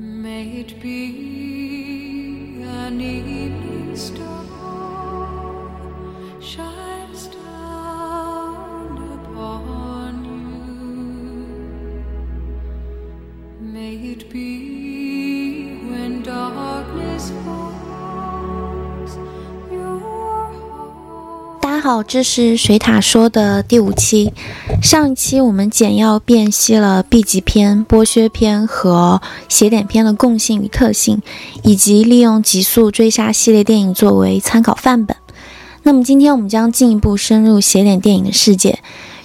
May it be an evening star 好，这是水塔说的第五期。上一期我们简要辨析了 B 级片、剥削片和邪典片的共性与特性，以及利用《极速追杀》系列电影作为参考范本。那么今天我们将进一步深入邪典电影的世界，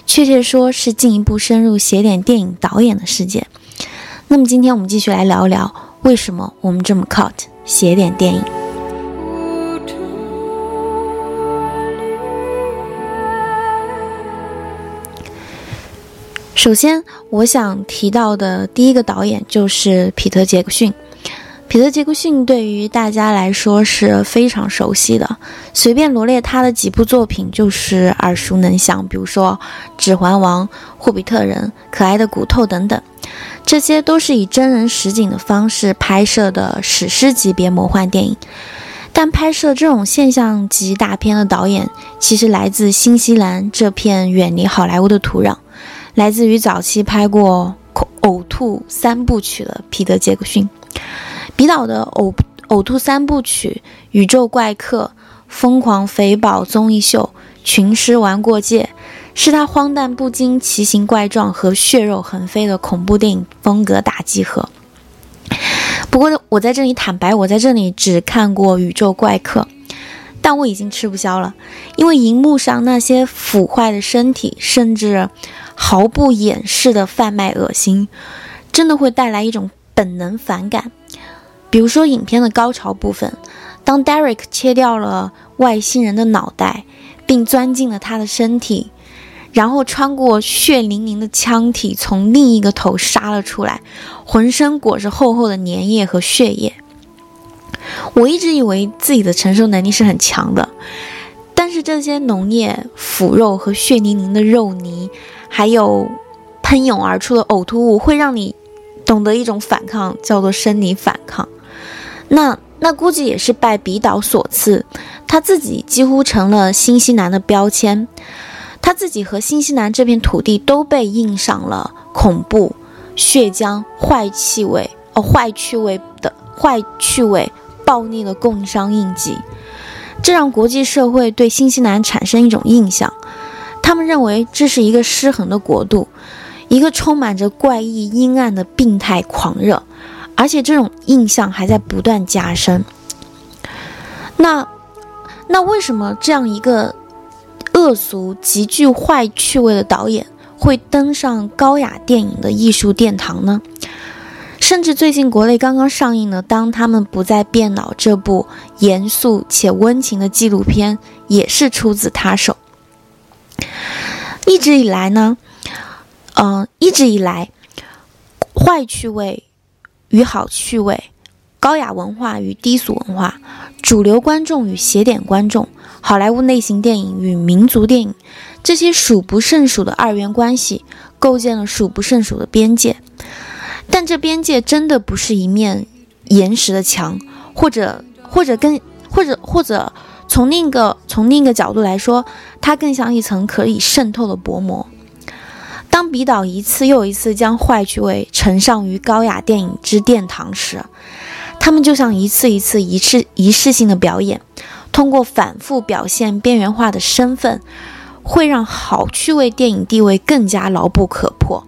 确切说是进一步深入邪典电影导演的世界。那么今天我们继续来聊一聊为什么我们这么 cut 邪典电影。首先，我想提到的第一个导演就是彼得·杰克逊。彼得·杰克逊对于大家来说是非常熟悉的，随便罗列他的几部作品就是耳熟能详，比如说《指环王》《霍比特人》《可爱的骨头》等等，这些都是以真人实景的方式拍摄的史诗级别魔幻电影。但拍摄这种现象级大片的导演，其实来自新西兰这片远离好莱坞的土壤。来自于早期拍过《呕吐三部曲》的彼得·杰克逊。彼导的呕《呕吐三部曲》《宇宙怪客》《疯狂肥宝综艺秀》《群尸玩过界》，是他荒诞不经、奇形怪状和血肉横飞的恐怖电影风格大集合。不过，我在这里坦白，我在这里只看过《宇宙怪客》。但我已经吃不消了，因为荧幕上那些腐坏的身体，甚至毫不掩饰的贩卖恶心，真的会带来一种本能反感。比如说，影片的高潮部分，当 Derek 切掉了外星人的脑袋，并钻进了他的身体，然后穿过血淋淋的腔体，从另一个头杀了出来，浑身裹着厚厚的粘液和血液。我一直以为自己的承受能力是很强的，但是这些浓液、腐肉和血淋淋的肉泥，还有喷涌而出的呕吐物，会让你懂得一种反抗，叫做生理反抗。那那估计也是拜比岛所赐，他自己几乎成了新西兰的标签，他自己和新西兰这片土地都被印上了恐怖、血浆、坏气味哦，坏趣味的坏趣味。暴力的共商印记，这让国际社会对新西兰产生一种印象，他们认为这是一个失衡的国度，一个充满着怪异、阴暗的病态狂热，而且这种印象还在不断加深。那，那为什么这样一个恶俗、极具坏趣味的导演会登上高雅电影的艺术殿堂呢？甚至最近国内刚刚上映的《当他们不再变老》这部严肃且温情的纪录片，也是出自他手。一直以来呢，嗯、一直以来，坏趣味与好趣味，高雅文化与低俗文化，主流观众与邪典观众，好莱坞类型电影与民族电影，这些数不胜数的二元关系，构建了数不胜数的边界。但这边界真的不是一面岩石的墙，或者或者跟或者或者从另一个从另一个角度来说，它更像一层可以渗透的薄膜。当比导一次又一次将坏趣味呈上于高雅电影之殿堂时，他们就像一次一次仪式仪式性的表演，通过反复表现边缘化的身份，会让好趣味电影地位更加牢不可破。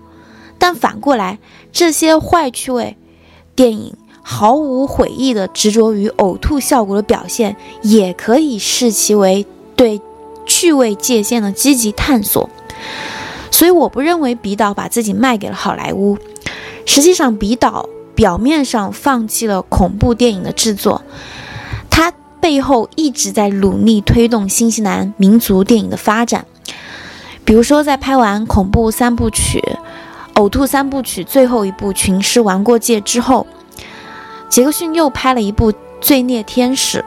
但反过来，这些坏趣味电影毫无悔意的执着于呕吐效果的表现，也可以视其为对趣味界限的积极探索。所以，我不认为比导把自己卖给了好莱坞。实际上，比导表面上放弃了恐怖电影的制作，他背后一直在努力推动新西兰民族电影的发展。比如说，在拍完恐怖三部曲。呕吐三部曲最后一部《群尸玩过界》之后，杰克逊又拍了一部《罪孽天使》。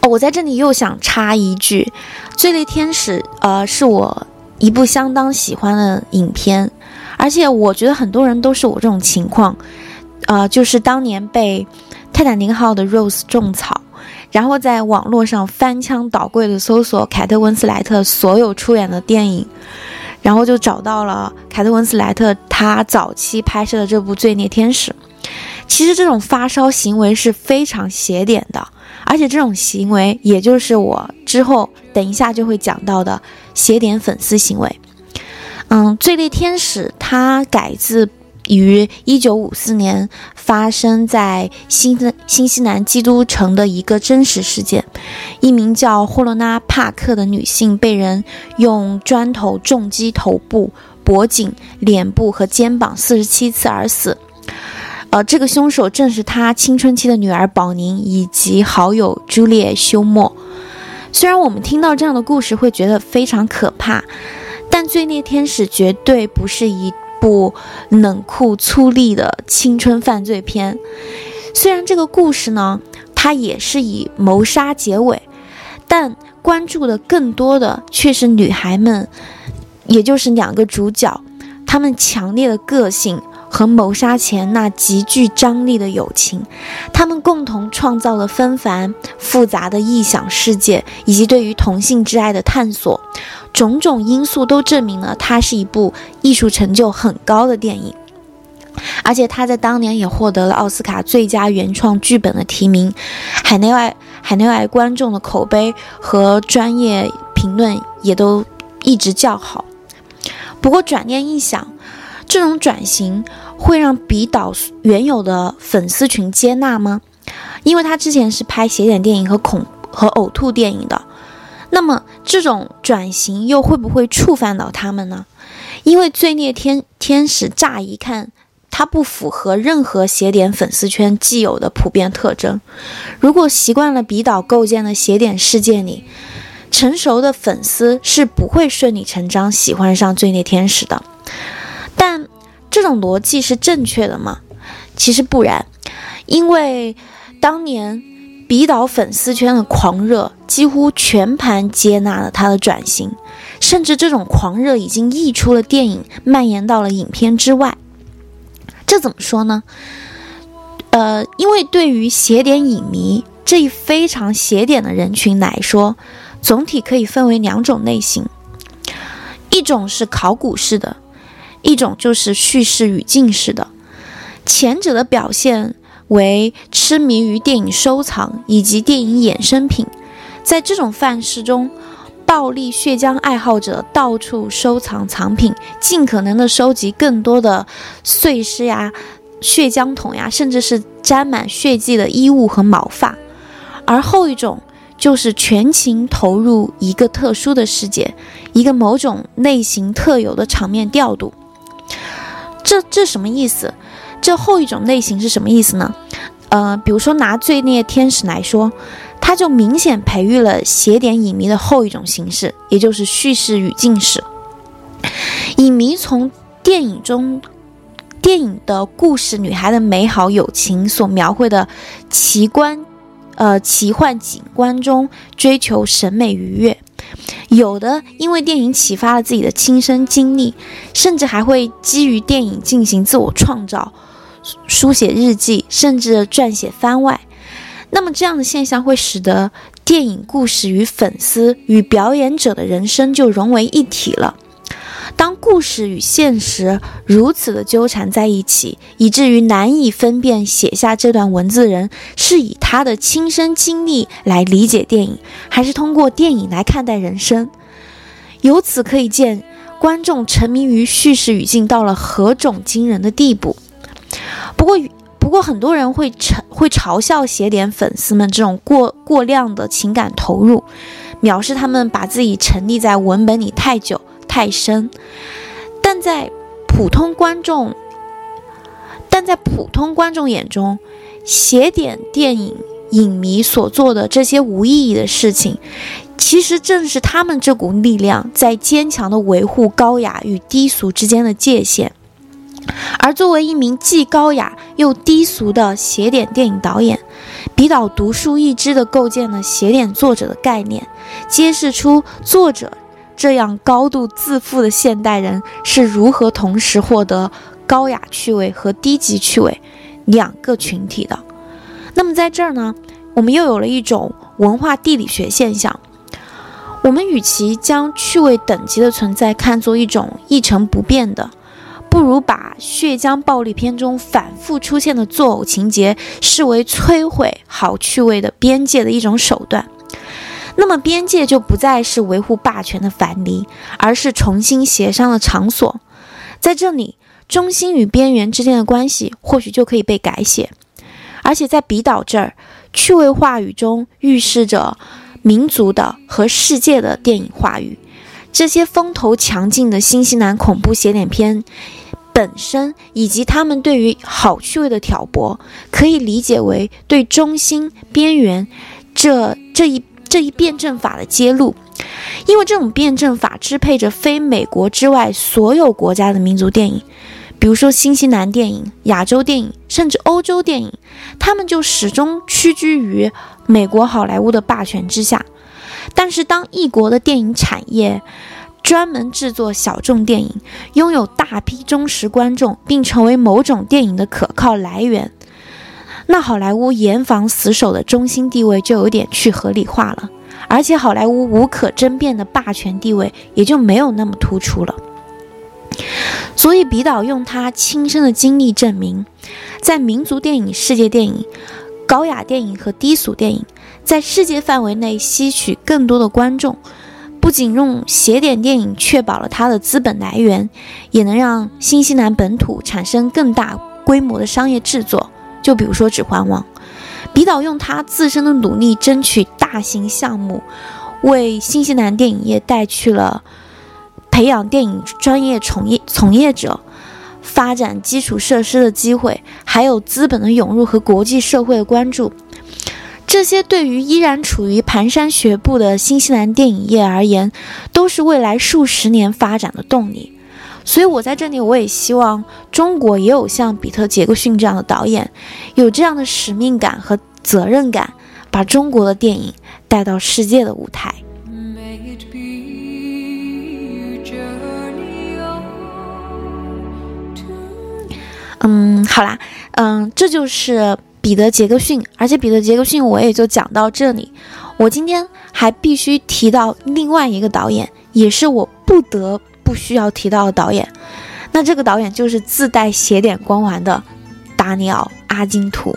哦，我在这里又想插一句，《罪孽天使》呃是我一部相当喜欢的影片，而且我觉得很多人都是我这种情况，呃，就是当年被泰坦尼克号的 Rose 种草，然后在网络上翻箱倒柜的搜索凯特温斯莱特所有出演的电影，然后就找到了凯特温斯莱特她早期拍摄的这部《罪孽天使》。其实这种发烧行为是非常邪典的，而且这种行为也就是我之后等一下就会讲到的邪典粉丝行为。嗯，《罪孽天使》它改自。于一九五四年发生在新新西兰基督城的一个真实事件，一名叫霍洛娜·帕克的女性被人用砖头重击头部、脖颈、脸部和肩膀四十七次而死。呃，这个凶手正是他青春期的女儿宝宁以及好友朱丽叶·休谟。虽然我们听到这样的故事会觉得非常可怕，但《罪孽天使》绝对不是一。部冷酷粗粝的青春犯罪片，虽然这个故事呢，它也是以谋杀结尾，但关注的更多的却是女孩们，也就是两个主角，她们强烈的个性和谋杀前那极具张力的友情，他们共同创造了纷繁复杂的异想世界，以及对于同性之爱的探索。种种因素都证明了它是一部艺术成就很高的电影，而且它在当年也获得了奥斯卡最佳原创剧本的提名。海内外海内外观众的口碑和专业评论也都一直较好。不过转念一想，这种转型会让比导原有的粉丝群接纳吗？因为他之前是拍邪典电影和恐和呕吐电影的。那么这种转型又会不会触犯到他们呢？因为《罪孽天天使》乍一看，它不符合任何邪典粉丝圈既有的普遍特征。如果习惯了比导构建的邪典世界里，成熟的粉丝是不会顺理成章喜欢上《罪孽天使》的。但这种逻辑是正确的吗？其实不然，因为当年。比导粉丝圈的狂热几乎全盘接纳了他的转型，甚至这种狂热已经溢出了电影，蔓延到了影片之外。这怎么说呢？呃，因为对于邪典影迷这一非常邪典的人群来说，总体可以分为两种类型：一种是考古式的，一种就是叙事语境式的。前者的表现。为痴迷于电影收藏以及电影衍生品，在这种范式中，暴力血浆爱好者到处收藏藏品，尽可能的收集更多的碎尸呀、血浆桶呀，甚至是沾满血迹的衣物和毛发。而后一种就是全情投入一个特殊的世界，一个某种类型特有的场面调度。这这什么意思？这后一种类型是什么意思呢？呃，比如说拿《罪孽天使》来说，它就明显培育了邪典影迷的后一种形式，也就是叙事语境式。影迷从电影中、电影的故事、女孩的美好友情所描绘的奇观、呃奇幻景观中追求审美愉悦。有的因为电影启发了自己的亲身经历，甚至还会基于电影进行自我创造。书写日记，甚至撰写番外，那么这样的现象会使得电影故事与粉丝与表演者的人生就融为一体了。当故事与现实如此的纠缠在一起，以至于难以分辨写下这段文字的人是以他的亲身经历来理解电影，还是通过电影来看待人生，由此可以见观众沉迷于叙事语境到了何种惊人的地步。不过，不过很多人会嘲会嘲笑写点粉丝们这种过过量的情感投入，藐视他们把自己沉溺在文本里太久太深。但在普通观众，但在普通观众眼中，邪典电影影迷所做的这些无意义的事情，其实正是他们这股力量在坚强的维护高雅与低俗之间的界限。而作为一名既高雅又低俗的邪典电影导演，比导独树一帜地构建了邪典作者的概念，揭示出作者这样高度自负的现代人是如何同时获得高雅趣味和低级趣味，两个群体的。那么在这儿呢，我们又有了一种文化地理学现象。我们与其将趣味等级的存在看作一种一成不变的，不如把血浆暴力片中反复出现的作呕情节视为摧毁好趣味的边界的一种手段。那么边界就不再是维护霸权的樊篱，而是重新协商的场所。在这里，中心与边缘之间的关系或许就可以被改写。而且在比岛这儿，趣味话语中预示着民族的和世界的电影话语。这些风头强劲的新西兰恐怖邪典片本身，以及他们对于好趣味的挑拨，可以理解为对中心、边缘这这一这一辩证法的揭露。因为这种辩证法支配着非美国之外所有国家的民族电影。比如说新西兰电影、亚洲电影，甚至欧洲电影，他们就始终屈居于美国好莱坞的霸权之下。但是，当异国的电影产业专门制作小众电影，拥有大批忠实观众，并成为某种电影的可靠来源，那好莱坞严防死守的中心地位就有点去合理化了，而且好莱坞无可争辩的霸权地位也就没有那么突出了。所以，比岛用他亲身的经历证明，在民族电影、世界电影、高雅电影和低俗电影在世界范围内吸取更多的观众，不仅用邪典电影确保了它的资本来源，也能让新西兰本土产生更大规模的商业制作。就比如说《指环王》，比岛用他自身的努力争取大型项目，为新西兰电影业带去了。培养电影专业从业从业者，发展基础设施的机会，还有资本的涌入和国际社会的关注，这些对于依然处于蹒跚学步的新西兰电影业而言，都是未来数十年发展的动力。所以，我在这里，我也希望中国也有像比特·杰克逊这样的导演，有这样的使命感和责任感，把中国的电影带到世界的舞台。嗯，好啦，嗯，这就是彼得·杰克逊，而且彼得·杰克逊我也就讲到这里。我今天还必须提到另外一个导演，也是我不得不需要提到的导演。那这个导演就是自带邪点光环的达尼奥·阿金图。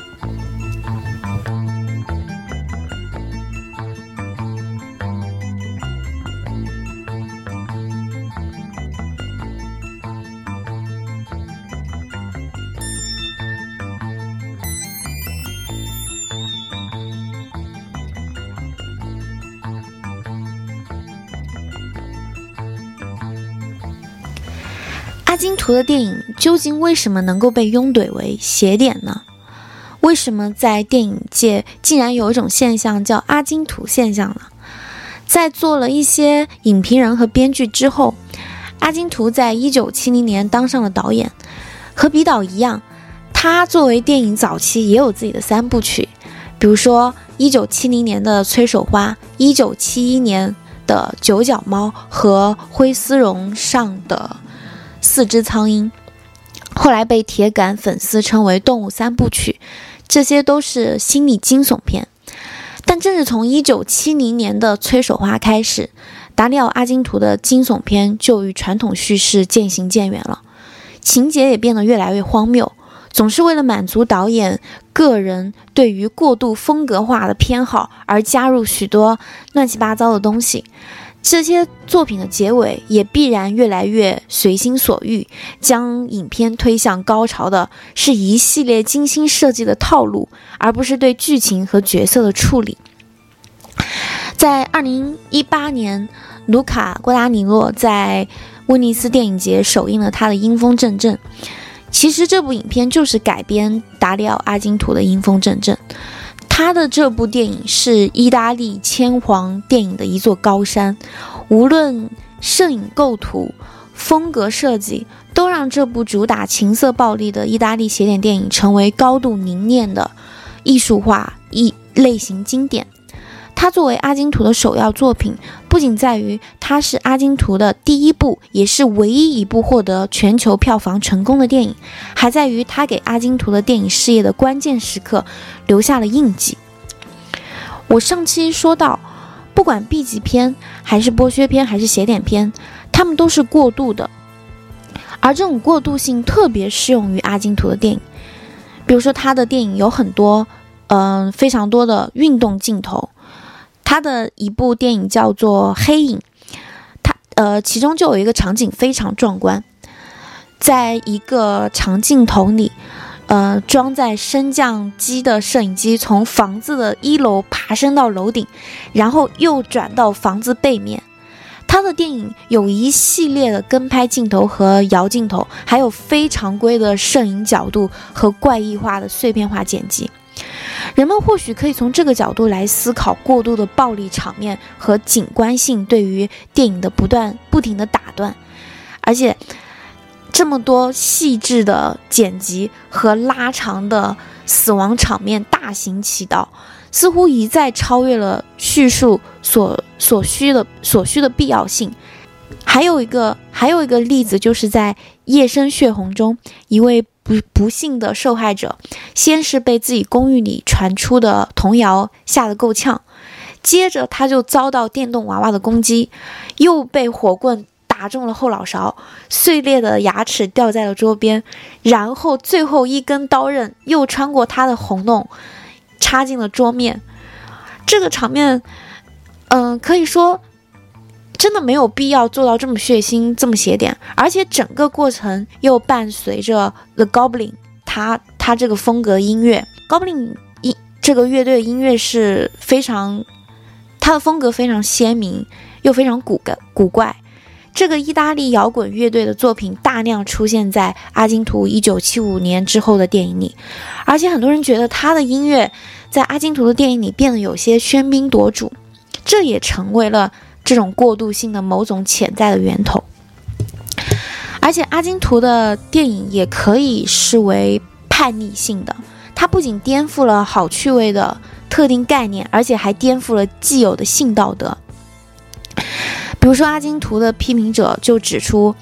金图的电影究竟为什么能够被拥怼为邪典呢？为什么在电影界竟然有一种现象叫阿金图现象呢？在做了一些影评人和编剧之后，阿金图在一九七零年当上了导演。和比岛一样，他作为电影早期也有自己的三部曲，比如说一九七零年的《催手花》，一九七一年的《九角猫》和灰丝绒上的。四只苍蝇，后来被铁杆粉丝称为“动物三部曲”，这些都是心理惊悚片。但正是从1970年的《催手花》开始，达里奥·阿金图的惊悚片就与传统叙事渐行渐远了，情节也变得越来越荒谬，总是为了满足导演个人对于过度风格化的偏好而加入许多乱七八糟的东西。这些作品的结尾也必然越来越随心所欲，将影片推向高潮的是一系列精心设计的套路，而不是对剧情和角色的处理。在二零一八年，卢卡·郭达尼诺在威尼斯电影节首映了他的《阴风阵阵》。其实这部影片就是改编达里奥·阿金图的《阴风阵阵》。他的这部电影是意大利千皇电影的一座高山，无论摄影构图、风格设计，都让这部主打情色暴力的意大利邪典电影成为高度凝练的艺术化一类型经典。它作为阿金图的首要作品，不仅在于它是阿金图的第一部，也是唯一一部获得全球票房成功的电影，还在于它给阿金图的电影事业的关键时刻留下了印记。我上期说到，不管 B 级片还是剥削片还是写点片，它们都是过渡的，而这种过渡性特别适用于阿金图的电影。比如说，他的电影有很多，嗯，非常多的运动镜头。他的一部电影叫做《黑影》，他呃，其中就有一个场景非常壮观，在一个长镜头里，呃，装在升降机的摄影机从房子的一楼爬升到楼顶，然后又转到房子背面。他的电影有一系列的跟拍镜头和摇镜头，还有非常规的摄影角度和怪异化的碎片化剪辑。人们或许可以从这个角度来思考过度的暴力场面和景观性对于电影的不断不停的打断，而且这么多细致的剪辑和拉长的死亡场面大行其道。似乎一再超越了叙述所所需的所需的必要性。还有一个还有一个例子，就是在《夜深血红》中，一位不不幸的受害者，先是被自己公寓里传出的童谣吓得够呛，接着他就遭到电动娃娃的攻击，又被火棍打中了后脑勺，碎裂的牙齿掉在了桌边，然后最后一根刀刃又穿过他的喉咙。插进了桌面，这个场面，嗯，可以说真的没有必要做到这么血腥、这么邪点，而且整个过程又伴随着 The Goblin，他他这个风格音乐，Goblin 音这个乐队的音乐是非常，他的风格非常鲜明，又非常古怪古怪。这个意大利摇滚乐队的作品大量出现在阿金图一九七五年之后的电影里，而且很多人觉得他的音乐在阿金图的电影里变得有些喧宾夺主，这也成为了这种过渡性的某种潜在的源头。而且阿金图的电影也可以视为叛逆性的，它不仅颠覆了好趣味的特定概念，而且还颠覆了既有的性道德。比如说，阿金图的批评者就指出，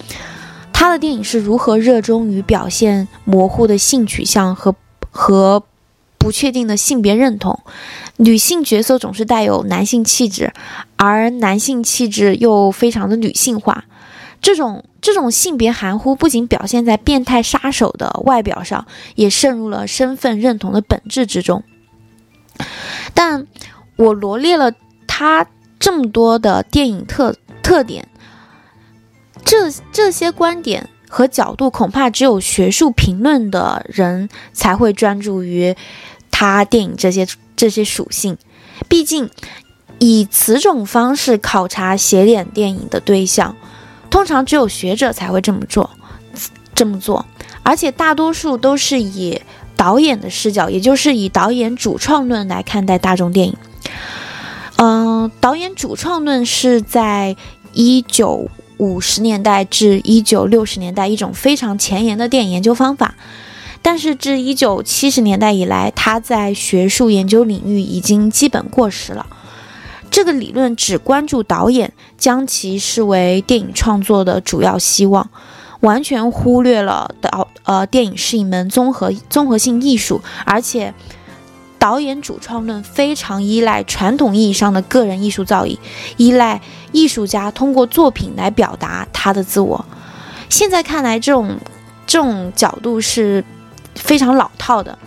他的电影是如何热衷于表现模糊的性取向和和不确定的性别认同，女性角色总是带有男性气质，而男性气质又非常的女性化。这种这种性别含糊不仅表现在变态杀手的外表上，也渗入了身份认同的本质之中。但我罗列了他这么多的电影特。特点，这这些观点和角度，恐怕只有学术评论的人才会专注于他电影这些这些属性。毕竟，以此种方式考察写点电影的对象，通常只有学者才会这么做，这么做。而且，大多数都是以导演的视角，也就是以导演主创论来看待大众电影。嗯，导演主创论是在一九五十年代至一九六十年代一种非常前沿的电影研究方法，但是至一九七十年代以来，它在学术研究领域已经基本过时了。这个理论只关注导演，将其视为电影创作的主要希望，完全忽略了导呃电影是一门综合综合性艺术，而且。导演主创论非常依赖传统意义上的个人艺术造诣，依赖艺术家通过作品来表达他的自我。现在看来，这种这种角度是非常老套的，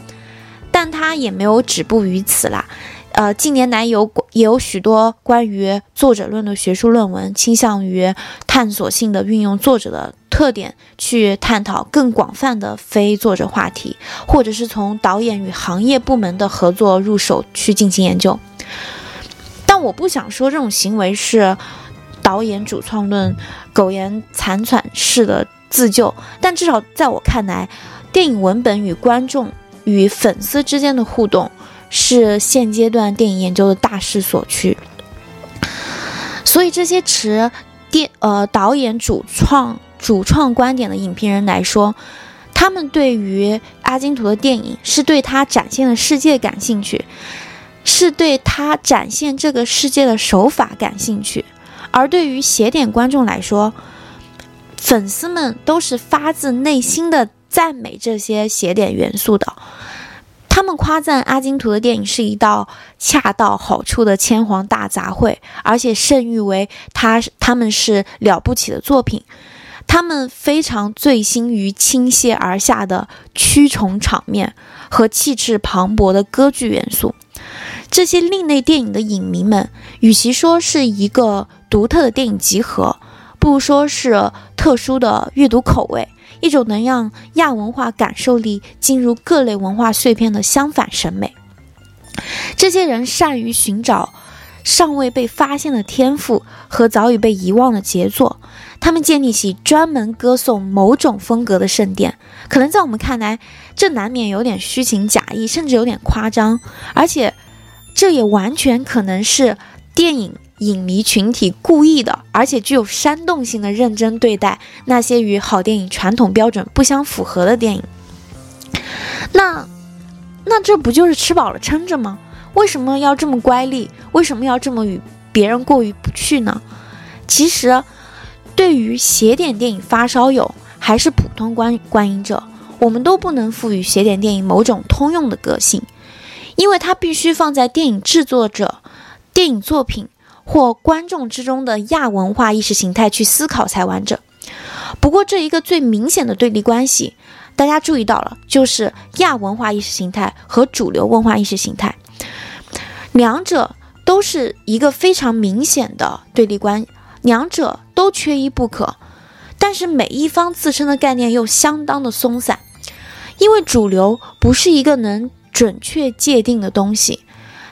但他也没有止步于此啦。呃，近年来有也有许多关于作者论的学术论文，倾向于探索性的运用作者的特点，去探讨更广泛的非作者话题，或者是从导演与行业部门的合作入手去进行研究。但我不想说这种行为是导演主创论苟延残喘式的自救，但至少在我看来，电影文本与观众与粉丝之间的互动。是现阶段电影研究的大势所趋，所以这些持电呃导演主创主创观点的影评人来说，他们对于阿金图的电影是对他展现的世界感兴趣，是对他展现这个世界的手法感兴趣，而对于写点观众来说，粉丝们都是发自内心的赞美这些写点元素的。他们夸赞阿金图的电影是一道恰到好处的千皇大杂烩，而且盛誉为他他们是了不起的作品。他们非常醉心于倾泻而下的蛆虫场面和气势磅礴的歌剧元素。这些另类电影的影迷们，与其说是一个独特的电影集合，不如说是特殊的阅读口味，一种能让亚文化感受力进入各类文化碎片的相反审美。这些人善于寻找尚未被发现的天赋和早已被遗忘的杰作。他们建立起专门歌颂某种风格的圣殿，可能在我们看来，这难免有点虚情假意，甚至有点夸张。而且，这也完全可能是电影影迷群体故意的，而且具有煽动性的认真对待那些与好电影传统标准不相符合的电影。那，那这不就是吃饱了撑着吗？为什么要这么乖戾？为什么要这么与别人过意不去呢？其实。对于邪典电影发烧友还是普通观观影者，我们都不能赋予邪典电影某种通用的个性，因为它必须放在电影制作者、电影作品或观众之中的亚文化意识形态去思考才完整。不过，这一个最明显的对立关系，大家注意到了，就是亚文化意识形态和主流文化意识形态，两者都是一个非常明显的对立关。两者都缺一不可，但是每一方自身的概念又相当的松散，因为主流不是一个能准确界定的东西，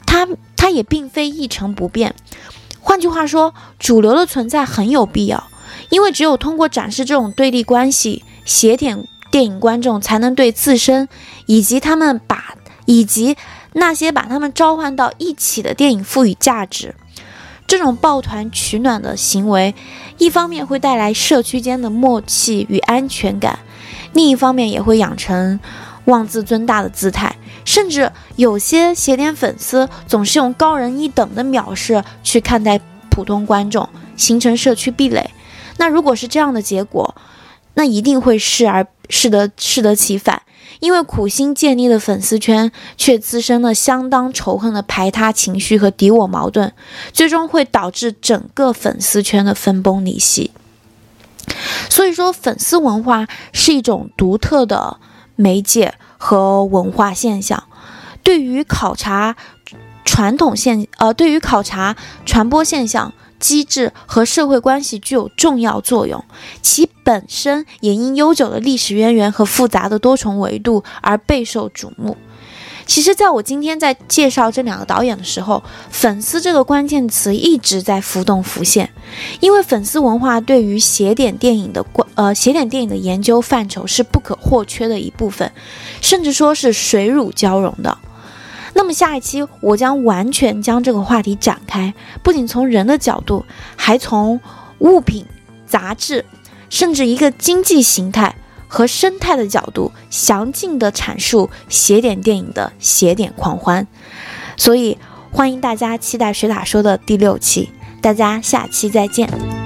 它它也并非一成不变。换句话说，主流的存在很有必要，因为只有通过展示这种对立关系，邪典电影观众才能对自身以及他们把以及那些把他们召唤到一起的电影赋予价值。这种抱团取暖的行为，一方面会带来社区间的默契与安全感，另一方面也会养成妄自尊大的姿态。甚至有些邪典粉丝总是用高人一等的藐视去看待普通观众，形成社区壁垒。那如果是这样的结果，那一定会适而适得适得其反。因为苦心建立的粉丝圈，却滋生了相当仇恨的排他情绪和敌我矛盾，最终会导致整个粉丝圈的分崩离析。所以说，粉丝文化是一种独特的媒介和文化现象，对于考察传统现呃，对于考察传播现象。机制和社会关系具有重要作用，其本身也因悠久的历史渊源和复杂的多重维度而备受瞩目。其实，在我今天在介绍这两个导演的时候，“粉丝”这个关键词一直在浮动浮现，因为粉丝文化对于写点电影的关呃写点电影的研究范畴是不可或缺的一部分，甚至说是水乳交融的。那么下一期我将完全将这个话题展开，不仅从人的角度，还从物品、杂志，甚至一个经济形态和生态的角度，详尽地阐述邪典电影的邪典狂欢。所以欢迎大家期待水塔说的第六期，大家下期再见。